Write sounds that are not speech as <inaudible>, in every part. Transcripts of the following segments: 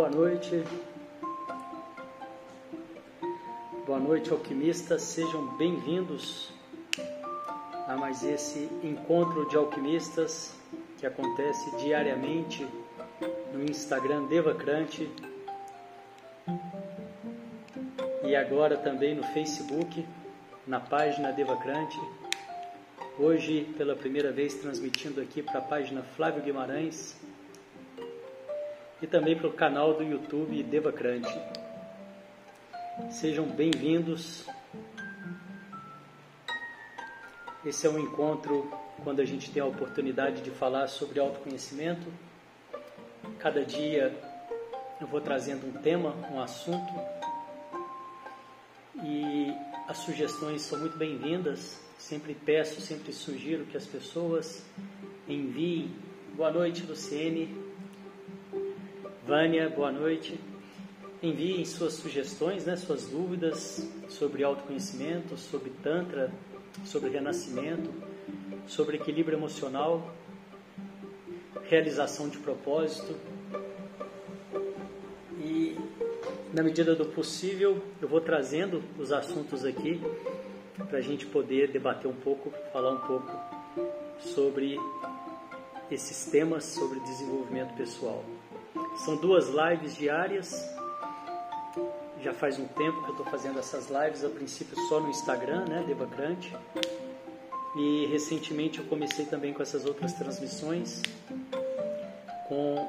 Boa noite. Boa noite, alquimistas. Sejam bem-vindos a mais esse encontro de alquimistas que acontece diariamente no Instagram Devacrante e agora também no Facebook, na página Devacrante. Hoje, pela primeira vez, transmitindo aqui para a página Flávio Guimarães e também para o canal do YouTube Devacrante. Sejam bem-vindos. Esse é um encontro quando a gente tem a oportunidade de falar sobre autoconhecimento. Cada dia eu vou trazendo um tema, um assunto e as sugestões são muito bem-vindas. Sempre peço, sempre sugiro que as pessoas enviem. Boa noite, Luciene. Vânia, boa noite. Enviem suas sugestões, né, suas dúvidas sobre autoconhecimento, sobre Tantra, sobre renascimento, sobre equilíbrio emocional, realização de propósito. E, na medida do possível, eu vou trazendo os assuntos aqui para a gente poder debater um pouco, falar um pouco sobre esses temas sobre desenvolvimento pessoal. São duas lives diárias. Já faz um tempo que eu estou fazendo essas lives, a princípio só no Instagram, né, Devacrante. E recentemente eu comecei também com essas outras transmissões. Com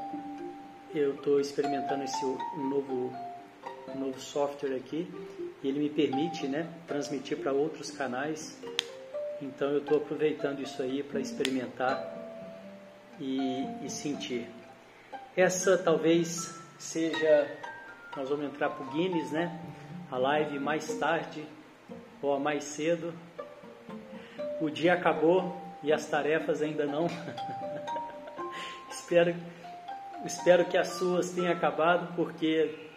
eu estou experimentando esse novo novo software aqui e ele me permite, né, transmitir para outros canais. Então eu estou aproveitando isso aí para experimentar e, e sentir. Essa talvez seja, nós vamos entrar para o Guinness, né? A live mais tarde ou a mais cedo. O dia acabou e as tarefas ainda não. <laughs> espero, espero que as suas tenham acabado, porque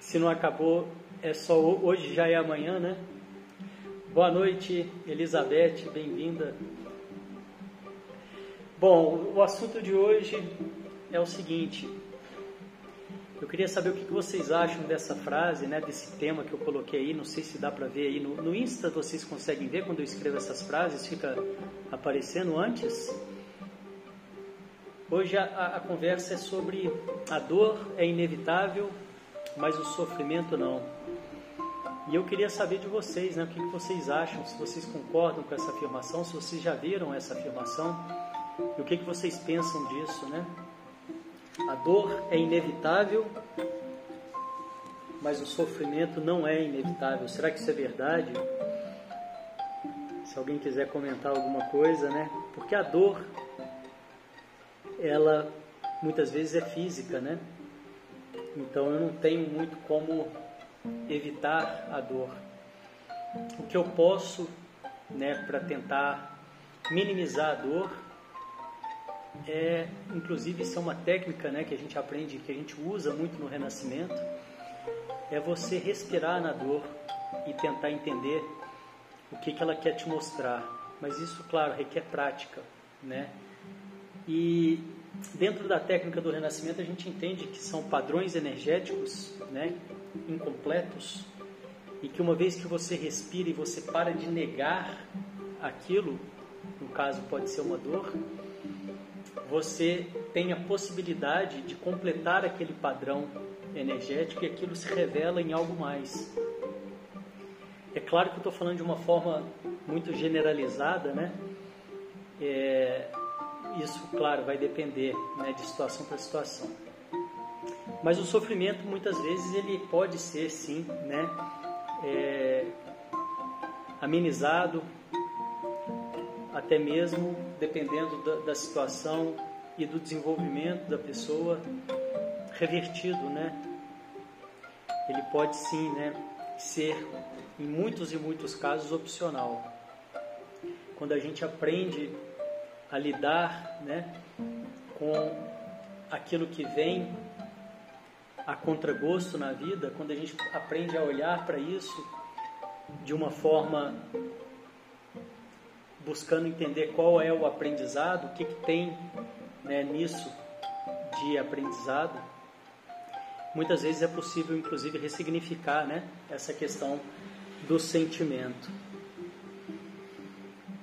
se não acabou, é só hoje, já é amanhã, né? Boa noite, Elizabeth, bem-vinda. Bom, o assunto de hoje é o seguinte. Eu queria saber o que vocês acham dessa frase, né, desse tema que eu coloquei aí. Não sei se dá para ver aí no, no Insta, vocês conseguem ver quando eu escrevo essas frases, fica aparecendo antes. Hoje a, a, conversa é sobre a dor é inevitável, mas o sofrimento não. E eu queria saber de vocês, né, o que vocês acham, se vocês concordam com essa afirmação, se vocês já viram essa afirmação e o que vocês pensam disso, né? A dor é inevitável, mas o sofrimento não é inevitável. Será que isso é verdade? Se alguém quiser comentar alguma coisa, né? Porque a dor, ela muitas vezes é física, né? Então eu não tenho muito como evitar a dor. O que eu posso, né, para tentar minimizar a dor é, inclusive isso é uma técnica né, que a gente aprende, que a gente usa muito no renascimento, é você respirar na dor e tentar entender o que, que ela quer te mostrar. Mas isso, claro, requer prática, né? E dentro da técnica do renascimento a gente entende que são padrões energéticos, né, incompletos, e que uma vez que você respira e você para de negar aquilo, no caso pode ser uma dor, você tem a possibilidade de completar aquele padrão energético e aquilo se revela em algo mais. É claro que eu estou falando de uma forma muito generalizada, né? É, isso, claro, vai depender né, de situação para situação. Mas o sofrimento, muitas vezes, ele pode ser, sim, né, é, amenizado, até mesmo dependendo da, da situação e do desenvolvimento da pessoa, revertido, né? Ele pode sim, né, ser em muitos e muitos casos opcional. Quando a gente aprende a lidar, né, com aquilo que vem a contragosto na vida, quando a gente aprende a olhar para isso de uma forma buscando entender qual é o aprendizado, o que, que tem né, nisso de aprendizado, muitas vezes é possível, inclusive, ressignificar né, essa questão do sentimento.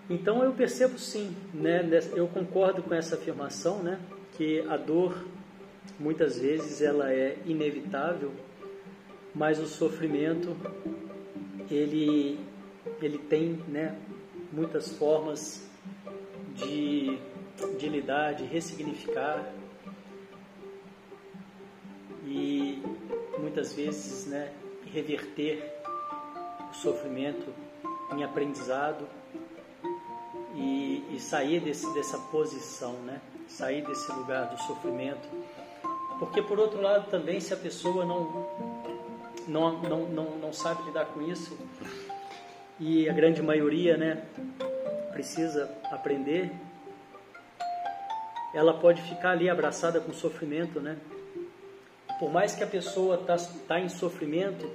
Então eu percebo sim, né, eu concordo com essa afirmação, né, que a dor muitas vezes ela é inevitável, mas o sofrimento ele ele tem, né, muitas formas de, de lidar, de ressignificar e muitas vezes, né, reverter o sofrimento em aprendizado e, e sair desse, dessa posição, né? sair desse lugar do sofrimento. Porque, por outro lado, também, se a pessoa não, não, não, não, não sabe lidar com isso, e a grande maioria né, precisa aprender, ela pode ficar ali abraçada com sofrimento, né? Por mais que a pessoa está tá em sofrimento,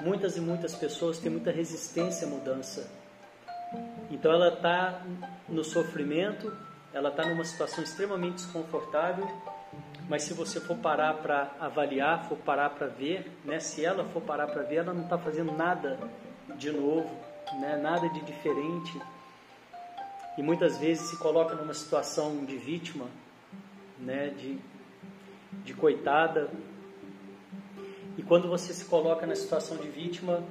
muitas e muitas pessoas têm muita resistência à mudança. Então ela está no sofrimento, ela está numa situação extremamente desconfortável, mas se você for parar para avaliar, for parar para ver, né, se ela for parar para ver, ela não está fazendo nada de novo, né, nada de diferente. E muitas vezes se coloca numa situação de vítima, né, de, de coitada. E quando você se coloca na situação de vítima,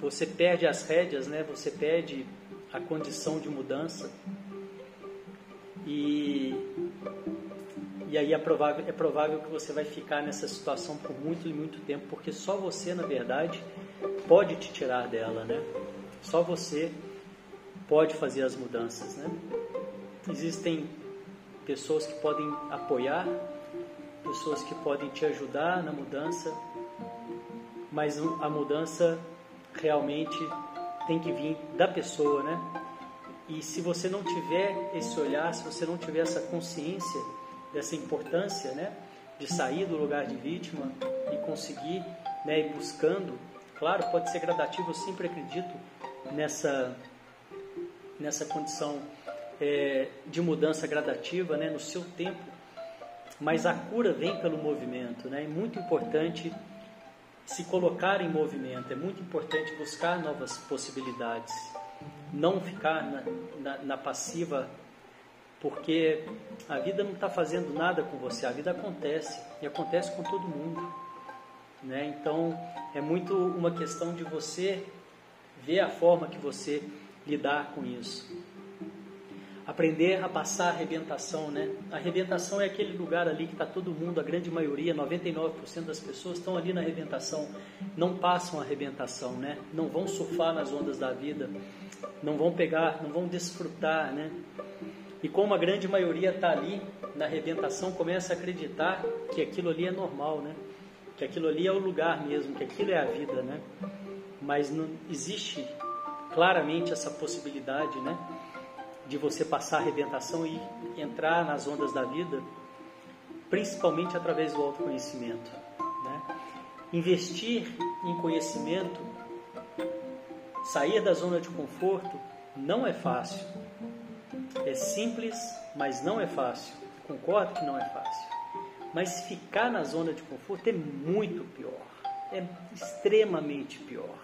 você perde as rédeas, né, você perde a condição de mudança. E, e aí é provável, é provável que você vai ficar nessa situação por muito e muito tempo, porque só você, na verdade, pode te tirar dela, né? Só você pode fazer as mudanças, né? Existem pessoas que podem apoiar, pessoas que podem te ajudar na mudança, mas a mudança realmente tem que vir da pessoa, né? E se você não tiver esse olhar, se você não tiver essa consciência dessa importância, né, de sair do lugar de vítima e conseguir, né, ir buscando, claro, pode ser gradativo. Eu sempre acredito nessa nessa condição é, de mudança gradativa, né, no seu tempo. Mas a cura vem pelo movimento, né? É muito importante se colocar em movimento, é muito importante buscar novas possibilidades, não ficar na, na, na passiva, porque a vida não está fazendo nada com você, a vida acontece e acontece com todo mundo. Né? Então é muito uma questão de você ver a forma que você lidar com isso aprender a passar a arrebentação, né? A arrebentação é aquele lugar ali que está todo mundo, a grande maioria, 99% das pessoas estão ali na arrebentação, não passam a arrebentação, né? Não vão surfar nas ondas da vida, não vão pegar, não vão desfrutar, né? E como a grande maioria está ali na arrebentação, começa a acreditar que aquilo ali é normal, né? Que aquilo ali é o lugar mesmo, que aquilo é a vida, né? Mas não existe claramente essa possibilidade, né? de você passar a arrebentação e entrar nas ondas da vida, principalmente através do autoconhecimento. Né? Investir em conhecimento, sair da zona de conforto, não é fácil. É simples, mas não é fácil. Concordo que não é fácil. Mas ficar na zona de conforto é muito pior. É extremamente pior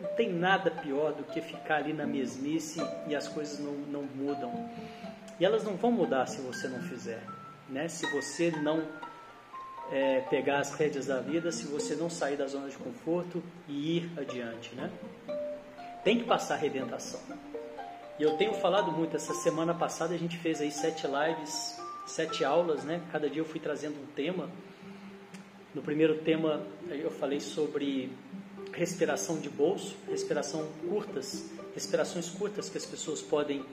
não tem nada pior do que ficar ali na mesmice e as coisas não, não mudam. E elas não vão mudar se você não fizer. Né? Se você não é, pegar as rédeas da vida, se você não sair da zona de conforto e ir adiante. Né? Tem que passar a arrebentação. E eu tenho falado muito, essa semana passada a gente fez aí sete lives, sete aulas, né? Cada dia eu fui trazendo um tema. No primeiro tema eu falei sobre respiração de bolso, respiração curtas, respirações curtas que as pessoas podem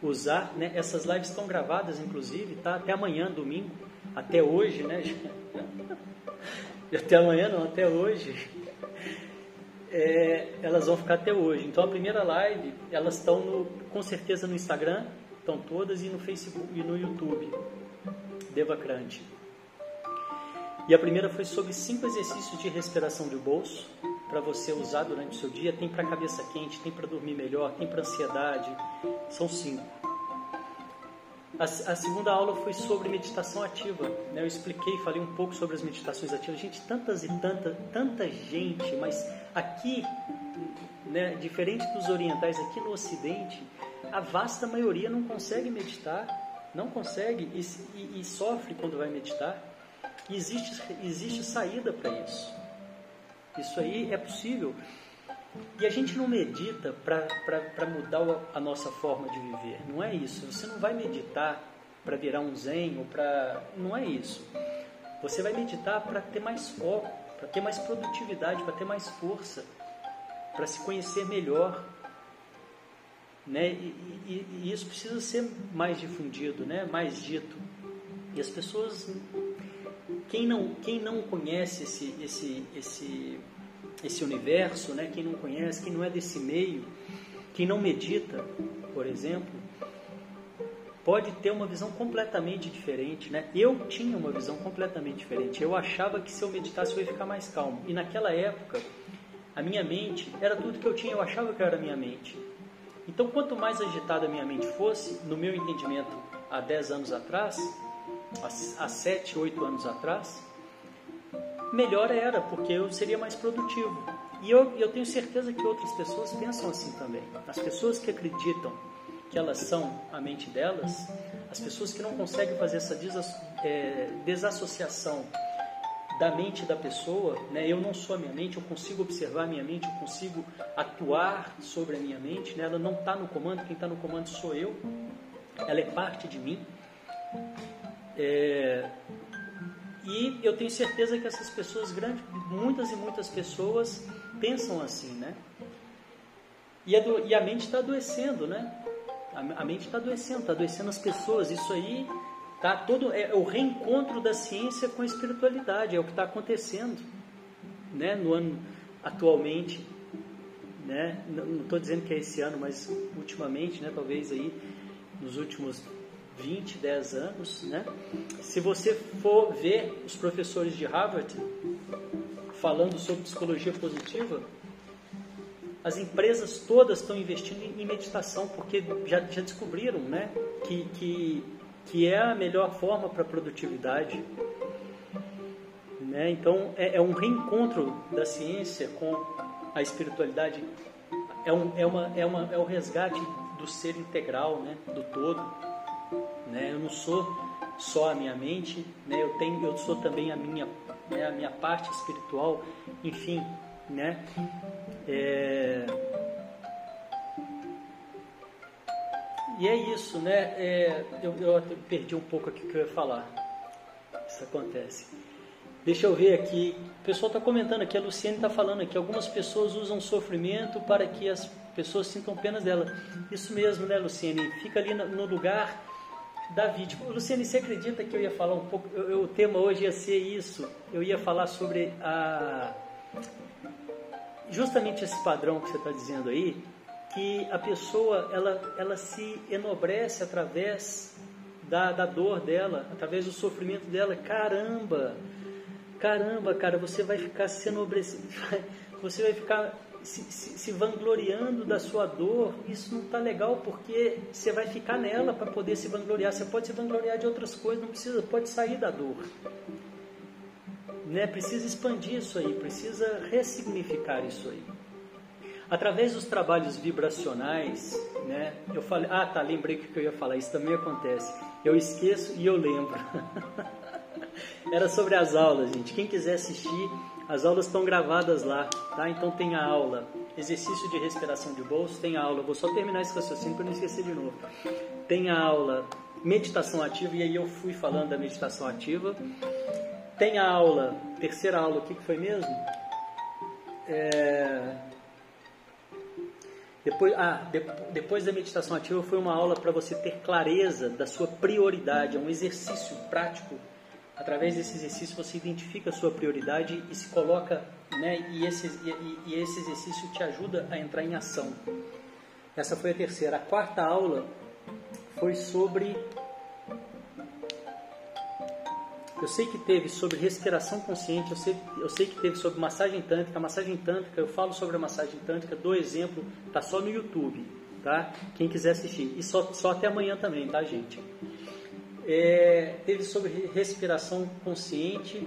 usar. Né? Essas lives estão gravadas, inclusive, tá? Até amanhã, domingo, até hoje, né? <laughs> até amanhã não, até hoje. <laughs> É, elas vão ficar até hoje. Então a primeira live, elas estão com certeza no Instagram, estão todas e no Facebook e no YouTube. Devacrante. E a primeira foi sobre cinco exercícios de respiração de bolso para você usar durante o seu dia. Tem para cabeça quente, tem para dormir melhor, tem para ansiedade. São cinco. A, a, segunda aula foi sobre meditação ativa. Né? Eu expliquei, falei um pouco sobre as meditações ativas. Gente, tantas e tanta, tanta gente, mas aqui, né, diferente dos orientais, aqui no Ocidente, a vasta maioria não consegue meditar, não consegue e, e, e sofre quando vai meditar. E existe, existe saída para isso. Isso aí é possível. E a gente não medita para mudar a nossa forma de viver. Não é isso. Você não vai meditar para virar um zen ou para. Não é isso. Você vai meditar para ter mais foco, para ter mais produtividade, para ter mais força, para se conhecer melhor. Né? E, e, e, isso precisa ser mais difundido, né? mais dito. E as pessoas. Quem não, quem não conhece esse, esse, esse esse universo, né? quem não conhece, quem não é desse meio, quem não medita, por exemplo, pode ter uma visão completamente diferente. Né? Eu tinha uma visão completamente diferente. Eu achava que se eu meditasse eu ia ficar mais calmo. E naquela época, a minha mente era tudo que eu tinha, eu achava que era a minha mente. Então, quanto mais agitada a minha mente fosse, no meu entendimento, há 10 anos atrás, há 7, 8 anos atrás, melhor era, porque eu seria mais produtivo. E eu, eu tenho certeza que outras pessoas pensam assim também. As pessoas que acreditam que elas são a mente delas, as pessoas que não conseguem fazer essa é, desassociação da mente da pessoa, né? eu não sou a minha mente, eu consigo observar a minha mente, eu consigo atuar sobre a minha mente, né? ela não está no comando, quem está no comando sou eu, ela é parte de mim. É, e eu tenho certeza que essas pessoas, grandes, muitas e muitas pessoas, pensam assim, né? E a, e a mente está adoecendo, né? A, a mente está adoecendo, está adoecendo as pessoas. Isso aí tá todo é o reencontro da ciência com a espiritualidade, é o que está acontecendo, né? No ano atualmente, né? Não estou dizendo que é esse ano, mas ultimamente, né? Talvez aí nos últimos 20, 10 anos, né? Se você for ver os professores de Harvard falando sobre psicologia positiva, as empresas todas estão investindo em meditação porque já, já descobriram, né, que, que, que é a melhor forma para a produtividade. Né? Então é, é, um reencontro da ciência com a espiritualidade, é, um, é, uma, é, uma, é o resgate do ser integral, né, do todo. Né? Eu não sou só a minha mente, né? eu, tenho, eu sou também a minha, né? a minha parte espiritual, enfim. Né? É... E é isso, né? É... Eu, eu perdi um pouco aqui o que eu ia falar. Isso acontece. Deixa eu ver aqui. O pessoal está comentando aqui, a Luciane está falando aqui. Algumas pessoas usam sofrimento para que as pessoas sintam penas dela. Isso mesmo, né, Luciane? Fica ali no lugar da vítima. Luciane, você acredita que eu ia falar um pouco? Eu, eu, o tema hoje ia ser isso. Eu ia falar sobre a justamente esse padrão que você está dizendo aí, que a pessoa ela, ela se enobrece através da, da dor dela, através do sofrimento dela. Caramba, caramba, cara, você vai ficar se enobrecido, <laughs> você vai ficar se, se, se vangloriando da sua dor, isso não está legal porque você vai ficar nela para poder se vangloriar. Você pode se vangloriar de outras coisas, não precisa, pode sair da dor. Né? Precisa expandir isso aí, precisa ressignificar isso aí. Através dos trabalhos vibracionais, né? Eu falei, ah, tá, lembrei que eu ia falar. Isso também acontece. Eu esqueço e eu lembro. <laughs> Era sobre as aulas, gente. Quem quiser assistir, as aulas estão gravadas lá, tá? Então tem a aula exercício de respiração de bolso, tem a aula, vou só terminar esse raciocínio para não esquecer de novo. Tem a aula meditação ativa, e aí eu fui falando da meditação ativa. Tem a aula, terceira aula, o que, que foi mesmo? É... Depois, ah, de, depois da meditação ativa foi uma aula para você ter clareza da sua prioridade, é um exercício prático Através desse exercício você identifica a sua prioridade e se coloca, né, e, esse, e, e esse exercício te ajuda a entrar em ação. Essa foi a terceira. A quarta aula foi sobre. Eu sei que teve sobre respiração consciente, eu sei, eu sei que teve sobre massagem tântrica. Massagem tântrica, eu falo sobre a massagem tântrica, dou exemplo, tá só no YouTube. tá? Quem quiser assistir. E só, só até amanhã também, tá, gente? É, teve sobre respiração consciente,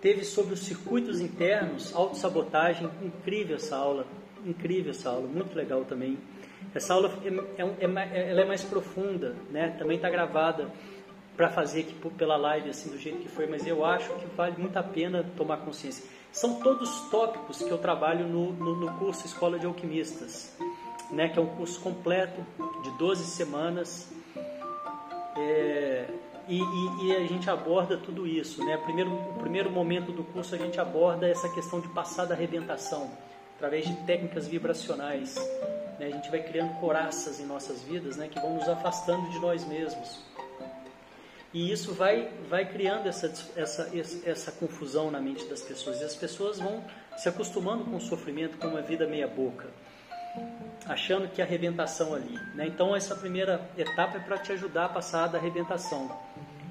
teve sobre os circuitos internos, autossabotagem, incrível essa aula, incrível essa aula, muito legal também. Essa aula é, é, é, ela é mais profunda, né? também está gravada para fazer aqui pela live assim do jeito que foi, mas eu acho que vale muito a pena tomar consciência. São todos tópicos que eu trabalho no, no, no curso Escola de Alquimistas, né? que é um curso completo de 12 semanas. É, e, e, e, a gente aborda tudo isso. Né? Primeiro, o primeiro momento do curso a gente aborda essa questão de passar da arrebentação, através de técnicas vibracionais. Né? A gente vai criando coraças em nossas vidas né? que vão nos afastando de nós mesmos. E isso vai, vai criando essa, essa, essa confusão na mente das pessoas. E as pessoas vão se acostumando com o sofrimento, com uma vida meia-boca, achando que a arrebentação ali. Né? Então, essa primeira etapa é para te ajudar a passar da arrebentação.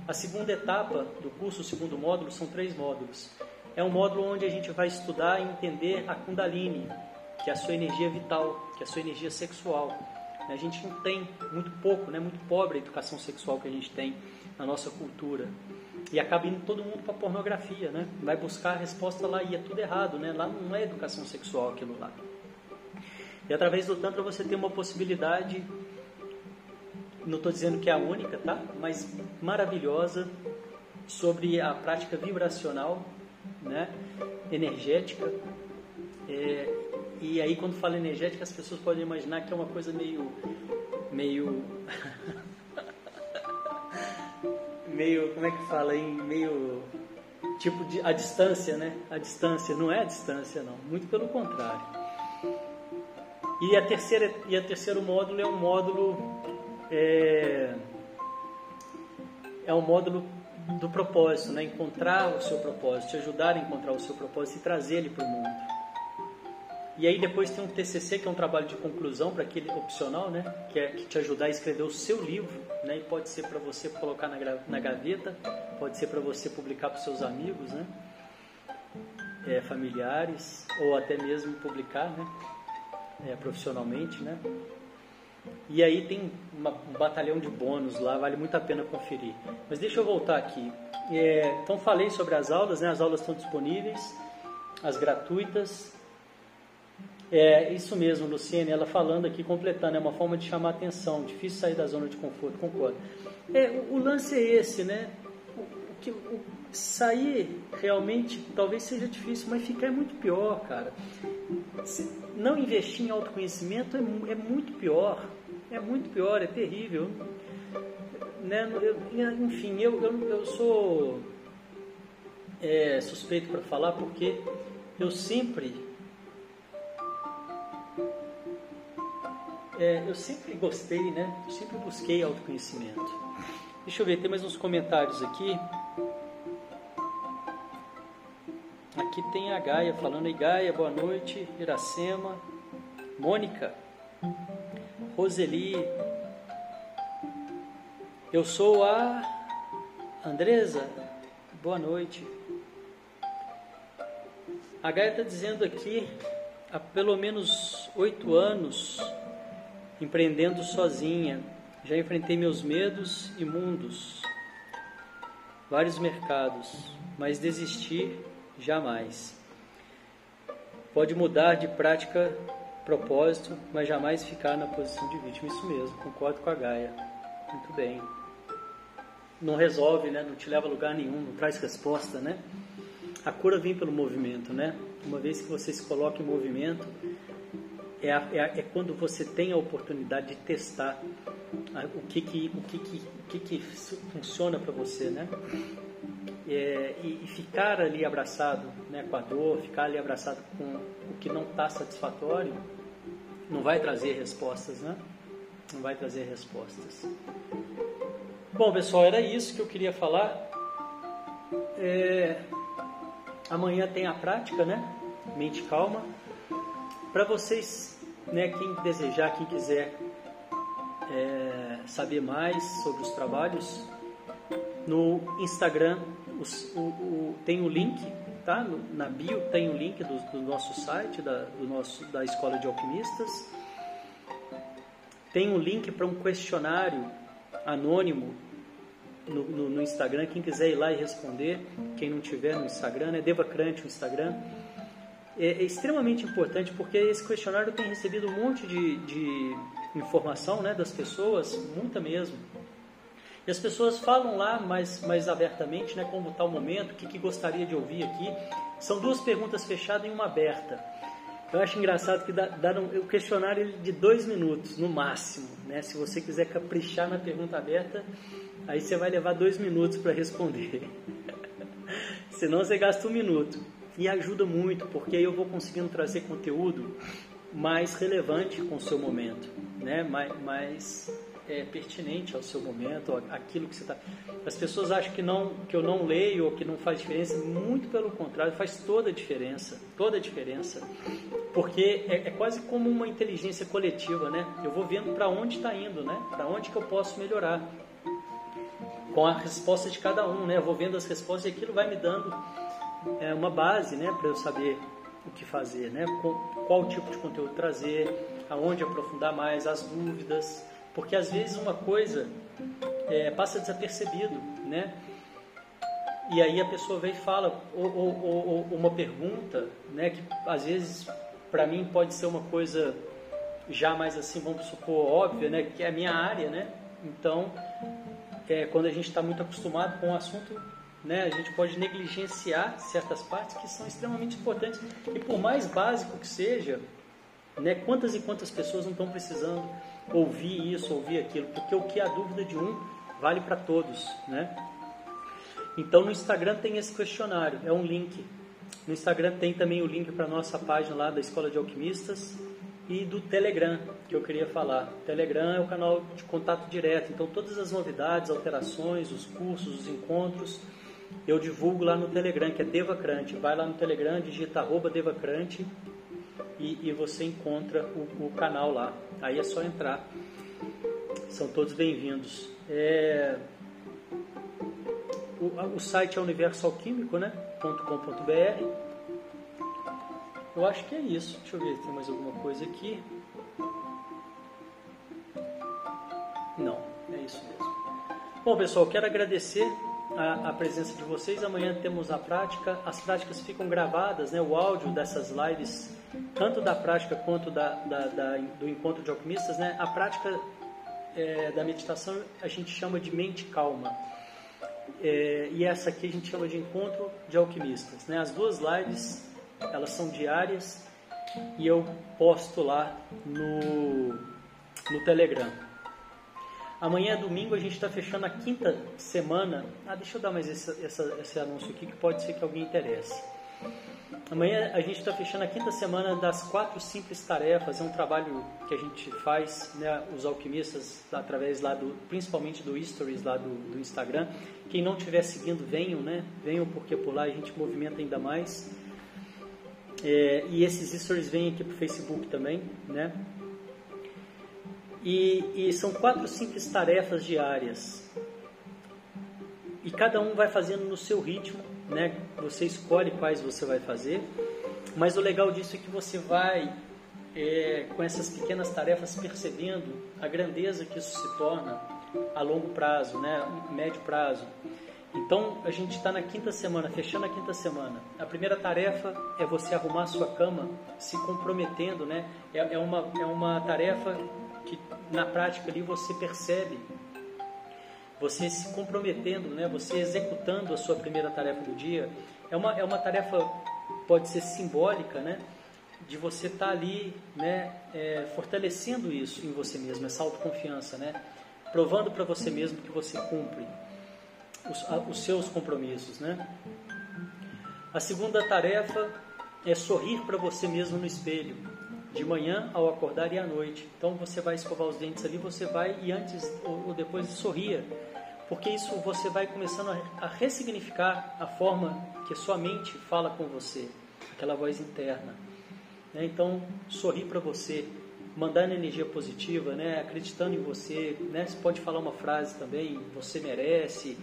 A segunda etapa do curso, o segundo módulo, são três módulos. É um módulo onde a gente vai estudar e entender a Kundalini, que é a sua energia vital, que é a sua energia sexual. A gente não tem muito pouco, né? muito pobre a educação sexual que a gente tem na nossa cultura. E acaba indo todo mundo para pornografia, né? Vai buscar a resposta lá e é tudo errado, né? Lá não é educação sexual aquilo lá. E através do Tantra você tem uma possibilidade, não estou dizendo que é a única, tá? Mas maravilhosa sobre a prática vibracional, né? Energética. É, e aí quando fala energética as pessoas podem imaginar que é uma coisa meio, meio <laughs> meio, como é que fala aí, meio tipo de a distância, né? A distância não é a distância não, muito pelo contrário. E a terceira e a terceiro módulo é um módulo é, é um módulo do propósito, né? Encontrar o seu propósito, te ajudar a encontrar o seu propósito e trazer ele para o mundo. E aí depois tem um TCC, que é um trabalho de conclusão para aquele opcional, né? Que é que te ajudar a escrever o seu livro, né? E pode ser para você colocar na, na gaveta, pode ser para você publicar para seus amigos, né? É, familiares, ou até mesmo publicar, né? É, profissionalmente, né? E aí tem uma, um batalhão de bônus lá, vale muito a pena conferir. Mas deixa eu voltar aqui. É, então falei sobre as aulas, né? As aulas estão disponíveis, as gratuitas. É isso mesmo, Luciene, ela falando aqui, completando, é uma forma de chamar atenção, difícil sair da zona de conforto, concordo. É, o, o lance é esse, né? O, o que, o, sair realmente talvez seja difícil, mas ficar é muito pior, cara. Se não investir em autoconhecimento é, é muito pior, é muito pior, é terrível. Né? Eu, enfim, eu, eu, eu sou é, suspeito para falar porque eu sempre é, eu sempre gostei, né? Eu sempre busquei autoconhecimento. Deixa eu ver, tem mais uns comentários aqui. Aqui tem a Gaia falando aí, Gaia, boa noite, Iracema, Mônica, Roseli, eu sou a Andresa, boa noite. A Gaia está dizendo aqui, há pelo menos oito anos, empreendendo sozinha. Já enfrentei meus medos imundos, vários mercados, mas desistir jamais. Pode mudar de prática propósito, mas jamais ficar na posição de vítima. Isso mesmo, concordo com a Gaia. Muito bem. Não resolve, né? Não te leva a lugar nenhum, não traz resposta, né? A cura vem pelo movimento, né? Uma vez que você se coloca em movimento, é, a, é, a, é, quando você tem a oportunidade de testar o que que, o que, que, o que, que funciona para você, né? É, e, e, ficar ali abraçado né, com a dor, ficar ali abraçado com o que não está satisfatório, não vai trazer respostas, né? Não vai trazer respostas. Bom, pessoal, era isso que eu queria falar. É, amanhã tem a prática, né? Mente calma. Para vocês, né, quem desejar, quem quiser é, saber mais sobre os trabalhos, no Instagram os, o, o, tem o link tá? Na bio tem o link do, do nosso site, da, do nosso, da Escola de Alquimistas. Tem um link para um questionário anônimo no, no, no, Instagram. Quem quiser ir lá e responder, quem não tiver no Instagram, é Devacrante o Instagram. É, é, extremamente importante porque esse questionário tem recebido um monte de, de informação né, das pessoas, muita mesmo. E as pessoas falam lá mais, mais abertamente né, como está o momento, o que, que gostaria de ouvir aqui. São duas perguntas fechadas e uma aberta. Eu acho engraçado que um, o questionário de dois minutos, no máximo. Né? Se você quiser caprichar na pergunta aberta, aí você vai levar dois minutos para responder. <laughs> Senão você gasta um minuto. E ajuda muito, porque aí eu vou conseguindo trazer conteúdo mais relevante com o seu momento, né? mais, mais é, pertinente ao seu momento, aquilo que você está. As pessoas acham que não, que eu não leio ou que não faz diferença. Muito pelo contrário, faz toda a diferença, toda a diferença, porque é, é quase como uma inteligência coletiva, né? Eu vou vendo para onde está indo, né? Para onde que eu posso melhorar com a resposta de cada um, né? Eu vou vendo as respostas e aquilo vai me dando é, uma base, né, para eu saber o que fazer, né? Qual tipo de conteúdo trazer, aonde aprofundar mais, as dúvidas, porque às vezes uma coisa é, passa desapercebido, né? E aí a pessoa vem e fala, ou, ou, ou, uma pergunta, né? Que às vezes para mim pode ser uma coisa já mais assim, vamos supor, óbvia, né? Que é a minha área, né? Então, é, quando a gente está muito acostumado com o assunto, né? A gente pode negligenciar certas partes que são extremamente importantes. E por mais básico que seja, né? Quantas e quantas pessoas não estão precisando ouvir isso, ouvir aquilo? Porque o que é a dúvida de um vale para todos, né? Então no Instagram tem esse questionário, é um link. No Instagram tem também o link para a nossa página lá da Escola de Alquimistas e do Telegram, que eu queria falar. O Telegram é o canal de contato direto, então todas as novidades, alterações, os cursos, os encontros, eu divulgo lá no Telegram, que é Devacrante. Vai lá no Telegram, digita Devacrante e, e você encontra o, o, canal lá. Aí é só entrar. São todos bem-vindos. É... O, o, site é universalquímico, né? Eu acho que é isso. Deixa eu ver, tem mais alguma coisa aqui? Não, é isso mesmo. Bom, pessoal, quero agradecer a, a, presença de vocês. Amanhã temos a prática. As práticas ficam gravadas, né? O áudio dessas lives, tanto da prática quanto da, da, da do encontro de alquimistas, né? A prática é, da meditação a gente chama de mente calma. É, e essa aqui a gente chama de encontro de alquimistas, né? As duas lives, elas são diárias e eu posto lá no, no Telegram. Amanhã, domingo, a gente está fechando a quinta semana. Ah, deixa eu dar mais esse, essa, esse anúncio aqui que pode ser que alguém interesse. Amanhã a gente está fechando a quinta semana das quatro simples tarefas. É um trabalho que a gente faz, né, os alquimistas, através lá do, principalmente do Stories lá do, do Instagram. Quem não estiver seguindo, venham, né? Venham porque por lá a gente movimenta ainda mais. É, e esses Stories vêm aqui para o Facebook também, né? E, e são quatro simples tarefas diárias. E cada um vai fazendo no seu ritmo, né? Você escolhe quais você vai fazer. Mas o legal disso é que você vai, é, com essas pequenas tarefas, percebendo a grandeza que isso se torna a longo prazo, né? médio prazo. Então a gente está na quinta semana, fechando a quinta semana. A primeira tarefa é você arrumar a sua cama, se comprometendo, né? É, é uma, é uma tarefa que na prática ali você percebe você se comprometendo, né? Você executando a sua primeira tarefa do dia. É uma, é uma tarefa, pode ser simbólica, né? De você estar tá ali, né? É, fortalecendo isso em você mesmo, essa autoconfiança, né? Provando para você mesmo que você cumpre os, a, os seus compromissos, né? A segunda tarefa é sorrir para você mesmo no espelho de manhã ao acordar e à noite. Então você vai escovar os dentes ali, você vai e antes ou depois sorria, porque isso você vai começando a ressignificar a forma que sua mente fala com você, aquela voz interna. Né? Então sorrir para você, mandando energia positiva, né? acreditando em você. Né? Você pode falar uma frase também, você merece.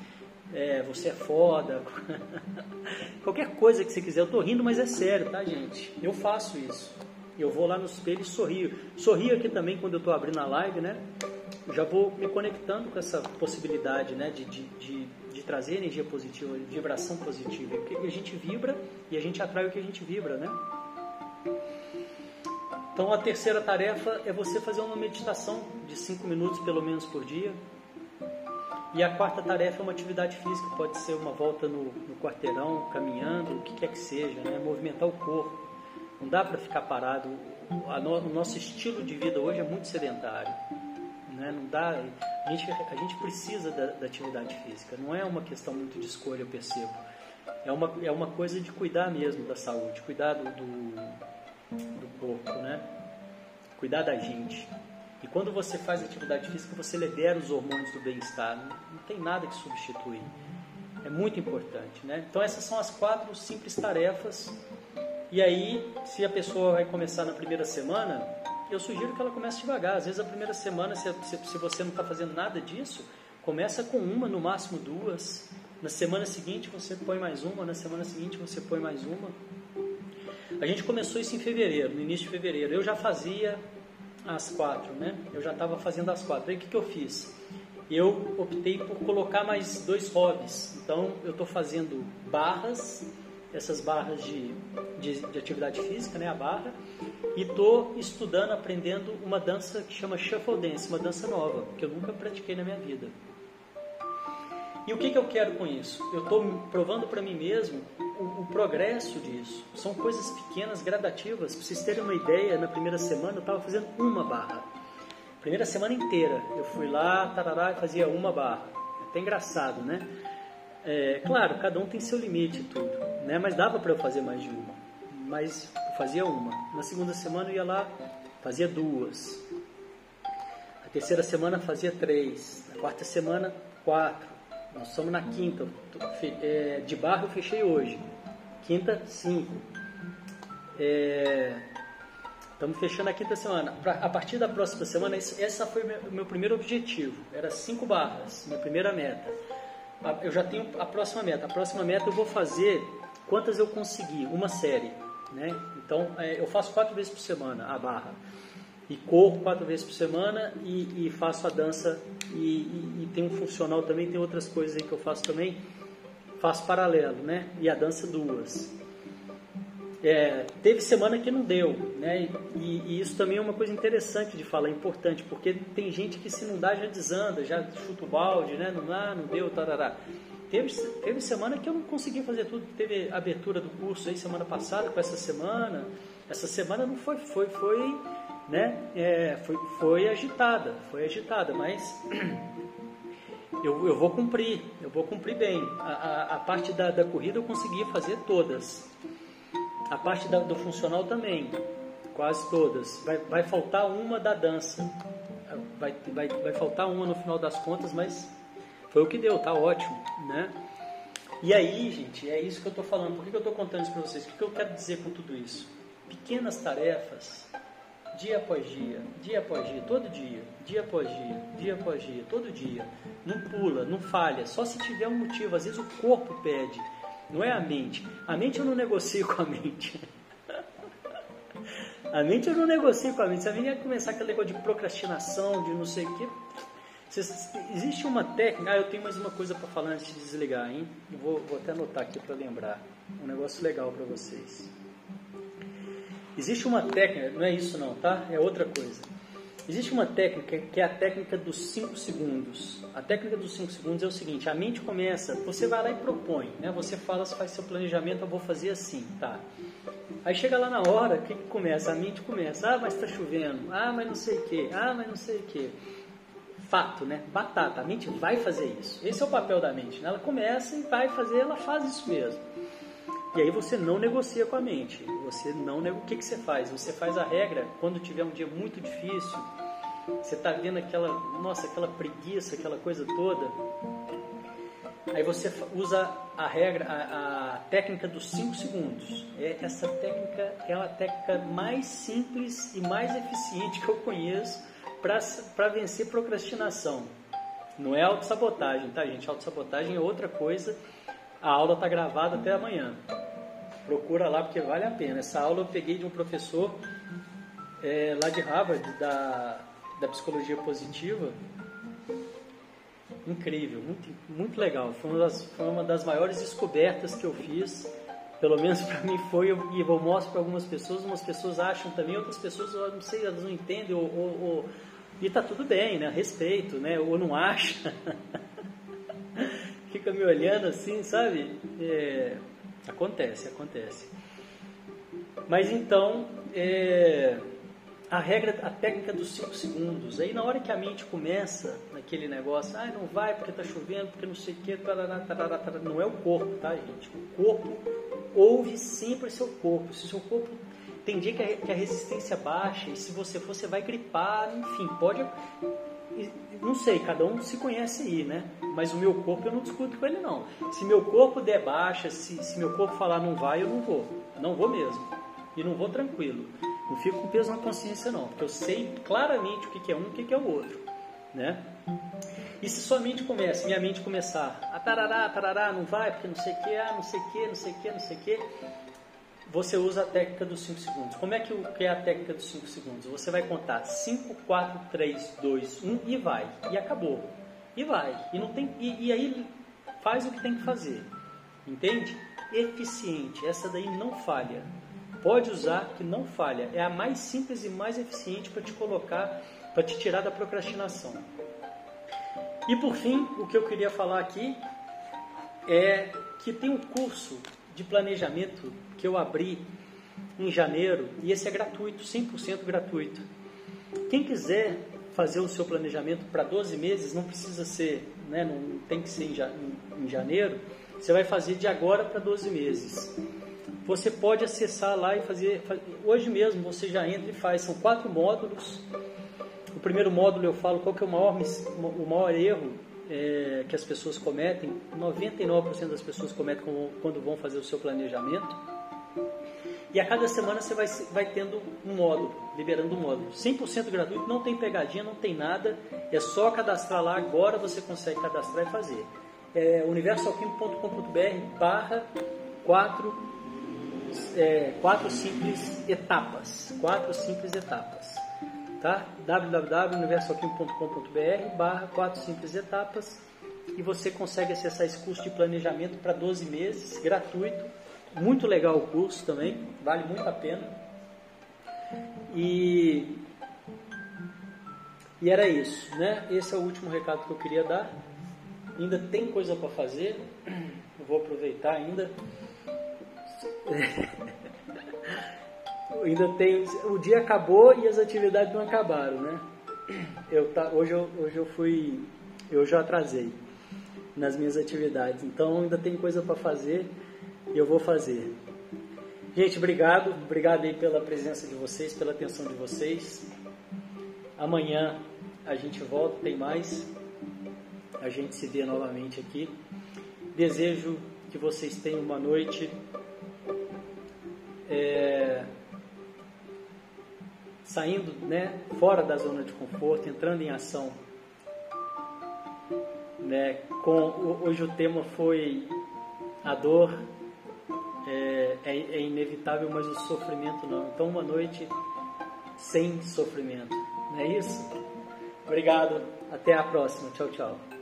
é, você é foda, <laughs> qualquer coisa que você quiser. Eu tô rindo, mas é sério, tá, gente? Eu faço isso. Eu vou lá no espelho e sorrio. Sorrio aqui também quando eu estou abrindo a live, né? já vou me conectando com essa possibilidade, né, de, de, de, de trazer energia positiva, vibração positiva. Porque a gente vibra e a gente atrai o que a gente vibra, né? Então a terceira tarefa é você fazer uma meditação de cinco minutos pelo menos por dia. E a quarta tarefa é uma atividade física, pode ser uma volta no, no quarteirão, caminhando, o que quer que seja, né? movimentar o corpo. Não dá para ficar parado. O nosso estilo de vida hoje é muito sedentário. Né? Não dá, a, gente, a gente precisa da, da, atividade física. Não é uma questão muito de escolha, eu percebo. É uma, é uma coisa de cuidar mesmo da saúde, cuidar do, do, do corpo, né? Cuidar da gente. E quando você faz atividade física, você libera os hormônios do bem-estar. Não, não, tem nada que substitui. É muito importante, né? Então essas são as quatro simples tarefas. E aí, se a pessoa vai começar na primeira semana, eu sugiro que ela comece devagar. Às vezes a primeira semana, se, se, você não está fazendo nada disso, começa com uma, no máximo duas. Na semana seguinte você põe mais uma, na semana seguinte você põe mais uma. A gente começou isso em fevereiro, no início de fevereiro. Eu já fazia as quatro, né? Eu já estava fazendo as quatro. Aí o que, que eu fiz? Eu optei por colocar mais dois hobbies. Então eu estou fazendo barras, essas barras de, de, de, atividade física, né? A barra. E estou estudando, aprendendo uma dança que chama Shuffle Dance, uma dança nova, que eu nunca pratiquei na minha vida. E o que, que eu quero com isso? Eu estou provando para mim mesmo o, o, progresso disso. São coisas pequenas, gradativas. Para vocês terem uma ideia, na primeira semana eu estava fazendo uma barra. Primeira semana inteira eu fui lá, tarará, fazia uma barra. É até engraçado, né? É, claro, cada um tem seu limite tudo, né? Mas dava para eu fazer mais de uma. Mas eu fazia uma. Na segunda semana eu ia lá, fazia duas. A terceira semana fazia três. Na quarta semana, quatro. Nós estamos na quinta. É, de barro eu fechei hoje. Quinta, cinco. É, estamos fechando a quinta semana. Pra, a partir da próxima semana, esse, foi o meu, meu primeiro objetivo. Era cinco barras, minha primeira meta. Eu já tenho a próxima meta. A próxima meta eu vou fazer quantas eu conseguir, uma série. Né? Então é, eu faço quatro vezes por semana a barra e corro quatro vezes por semana e, e faço a dança e, e, e, tem um funcional também, tem outras coisas aí que eu faço também, faço paralelo, né? E a dança duas. É, teve semana que não deu, né? E, e, isso também é uma coisa interessante de falar, importante, porque tem gente que se não dá já desanda, já chuta o balde, né? Não dá, não deu, tarará. Teve, teve semana que eu não consegui fazer tudo. Teve abertura do curso aí semana passada com essa semana. Essa semana não foi, foi, foi né? É, foi, foi agitada, foi agitada, mas <clears throat> eu, eu vou cumprir, eu vou cumprir bem. A, a, a parte da, da corrida eu consegui fazer todas. A parte da, do funcional também, quase todas. Vai, vai faltar uma da dança. Vai, vai, vai faltar uma no final das contas, mas foi o que deu, tá ótimo, né? E aí, gente, é isso que eu estou falando. Por que, que eu estou contando isso para vocês? O que, que eu quero dizer com tudo isso? Pequenas tarefas dia após dia, dia após dia, todo dia, dia após dia, dia após dia, todo dia. Não pula, não falha, só se tiver um motivo. Às vezes o corpo pede, não é a mente. A mente eu não negocio com a mente. A mente eu não negocio com a mente. Se a mente ia começar aquele negócio de procrastinação, de não sei o quê. Existe uma técnica. Ah, eu tenho mais uma coisa para falar antes de desligar, hein? Vou, vou até anotar aqui para lembrar. Um negócio legal para vocês. Existe uma técnica, não é isso não, tá? É outra coisa. Existe uma técnica que é a técnica dos 5 segundos. A técnica dos 5 segundos é o seguinte: a mente começa, você vai lá e propõe, né? Você fala, faz seu planejamento, eu vou fazer assim, tá? Aí chega lá na hora, o que, que começa? A mente começa, ah, mas está chovendo, ah, mas não sei o que, ah, mas não sei o que. Fato, né? Batata, a mente vai fazer isso. Esse é o papel da mente, né? Ela começa e vai fazer, ela faz isso mesmo. E aí você não negocia com a mente. Você não O que, que você faz? Você faz a regra quando tiver um dia muito difícil. Você está vendo aquela, nossa, aquela preguiça, aquela coisa toda. Aí você usa a regra, a, a técnica dos 5 segundos. É, essa técnica é a técnica mais simples e mais eficiente <laughs> que eu conheço para vencer procrastinação. Não é autossabotagem, tá, gente? Autossabotagem é outra coisa. A aula está gravada até amanhã. Procura lá porque vale a pena. Essa aula eu peguei de um professor é, lá de Harvard, da, da psicologia positiva. Incrível, muito, muito legal. Foi uma, das, foi uma das maiores descobertas que eu fiz. Pelo menos para mim foi, e eu mostro para algumas pessoas, umas pessoas acham também, outras pessoas, eu não sei, elas não entendem, ou, ou, ou e tá tudo bem, né? Respeito, né? Ou não acha. <laughs> Fica me olhando assim, sabe? É, acontece, acontece. Mas então, é, a regra, a técnica dos 5 segundos. Aí na hora que a mente começa naquele negócio, ah, não vai porque tá chovendo, porque não sei o que, tarará, tarará, tarará. não é o corpo, tá, gente? O corpo ouve sempre seu corpo. Se seu corpo tem dia que a, que a resistência baixa e se você for, você vai gripar, enfim, pode. Não sei, cada um se conhece aí, né? Mas o meu corpo eu não discuto com ele, não. Se meu corpo der baixa, se, se meu corpo falar não vai, eu não vou. Não vou mesmo. E não vou tranquilo. Não fico com peso na consciência, não. Porque eu sei claramente o que é um e o que é o outro. Né? E se sua mente começa, minha mente começar a tarará, tarará, não vai, porque não sei o que, ah, não sei o que, não sei o que, não sei o que, você usa a técnica dos 5 segundos. Como é que, que é a técnica dos 5 segundos? Você vai contar 5, 4, 3, 2, 1 e vai. E acabou. E vai. E, não tem, e, e aí faz o que tem que fazer. Entende? Eficiente. Essa daí não falha. Pode usar que não falha. É a mais simples e mais eficiente para te colocar, para te tirar da procrastinação. E por fim, o que eu queria falar aqui é que tem um curso de planejamento que eu abri em janeiro e esse é gratuito, 100% gratuito. Quem quiser fazer o seu planejamento para 12 meses, não precisa ser, né, não tem que ser em janeiro, você vai fazer de agora para 12 meses. Você pode acessar lá e fazer, hoje mesmo você já entra e faz, são quatro módulos. O primeiro módulo eu falo qual que é o maior, o maior erro é, que as pessoas cometem, 99% das pessoas cometem quando vão fazer o seu planejamento. E a cada semana você vai, vai tendo um módulo, liberando um módulo. 100% gratuito, não tem pegadinha, não tem nada. É só cadastrar lá, agora você consegue cadastrar e fazer. É universalquímico.com.br barra 4 é, quatro simples etapas. Quatro simples etapas tá? www.universalquímico.com.br barra quatro simples etapas e você consegue acessar esse curso de planejamento para 12 meses, gratuito, muito legal o curso também, vale muito a pena. E, e era isso, né? Esse é o último recado que eu queria dar. Ainda tem coisa para fazer, eu vou aproveitar ainda. <laughs> ainda tem. O dia acabou e as atividades não acabaram, né? Eu, tá, hoje, eu, hoje eu fui. Eu já atrasei nas minhas atividades, então ainda tem coisa para fazer e eu vou fazer. Gente, obrigado, obrigado aí pela presença de vocês, pela atenção de vocês. Amanhã a gente volta, tem mais. A gente se vê novamente aqui. Desejo que vocês tenham uma noite. É saindo né, fora da zona de conforto, entrando em ação. Né, com, hoje o tema foi a dor é, é, é inevitável, mas o sofrimento não. Então, uma noite sem sofrimento. Não é isso? Obrigado. Até a próxima. Tchau, tchau.